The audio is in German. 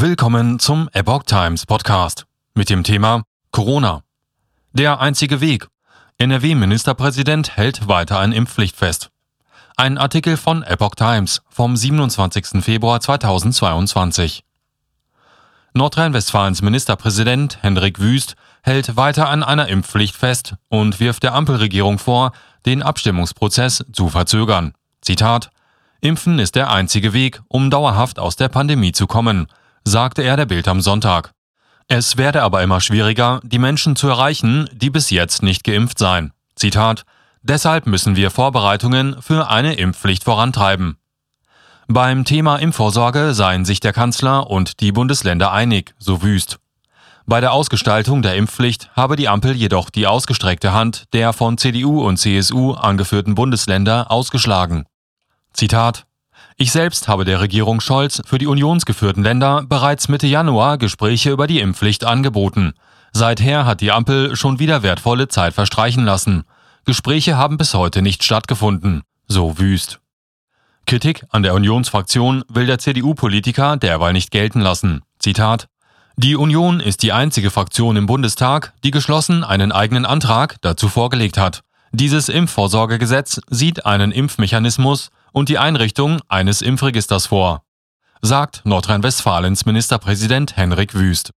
Willkommen zum Epoch Times Podcast mit dem Thema Corona. Der einzige Weg. NRW-Ministerpräsident hält weiter ein Impfpflicht fest. Ein Artikel von Epoch Times vom 27. Februar 2022. Nordrhein-Westfalens Ministerpräsident Hendrik Wüst hält weiter an einer Impfpflicht fest und wirft der Ampelregierung vor, den Abstimmungsprozess zu verzögern. Zitat Impfen ist der einzige Weg, um dauerhaft aus der Pandemie zu kommen, sagte er der Bild am Sonntag. Es werde aber immer schwieriger, die Menschen zu erreichen, die bis jetzt nicht geimpft seien. Zitat Deshalb müssen wir Vorbereitungen für eine Impfpflicht vorantreiben. Beim Thema Impfvorsorge seien sich der Kanzler und die Bundesländer einig, so wüst. Bei der Ausgestaltung der Impfpflicht habe die Ampel jedoch die ausgestreckte Hand der von CDU und CSU angeführten Bundesländer ausgeschlagen. Zitat ich selbst habe der Regierung Scholz für die unionsgeführten Länder bereits Mitte Januar Gespräche über die Impfpflicht angeboten. Seither hat die Ampel schon wieder wertvolle Zeit verstreichen lassen. Gespräche haben bis heute nicht stattgefunden. So wüst. Kritik an der Unionsfraktion will der CDU-Politiker derweil nicht gelten lassen. Zitat Die Union ist die einzige Fraktion im Bundestag, die geschlossen einen eigenen Antrag dazu vorgelegt hat. Dieses Impfvorsorgegesetz sieht einen Impfmechanismus und die Einrichtung eines Impfregisters vor, sagt Nordrhein-Westfalens Ministerpräsident Henrik Wüst.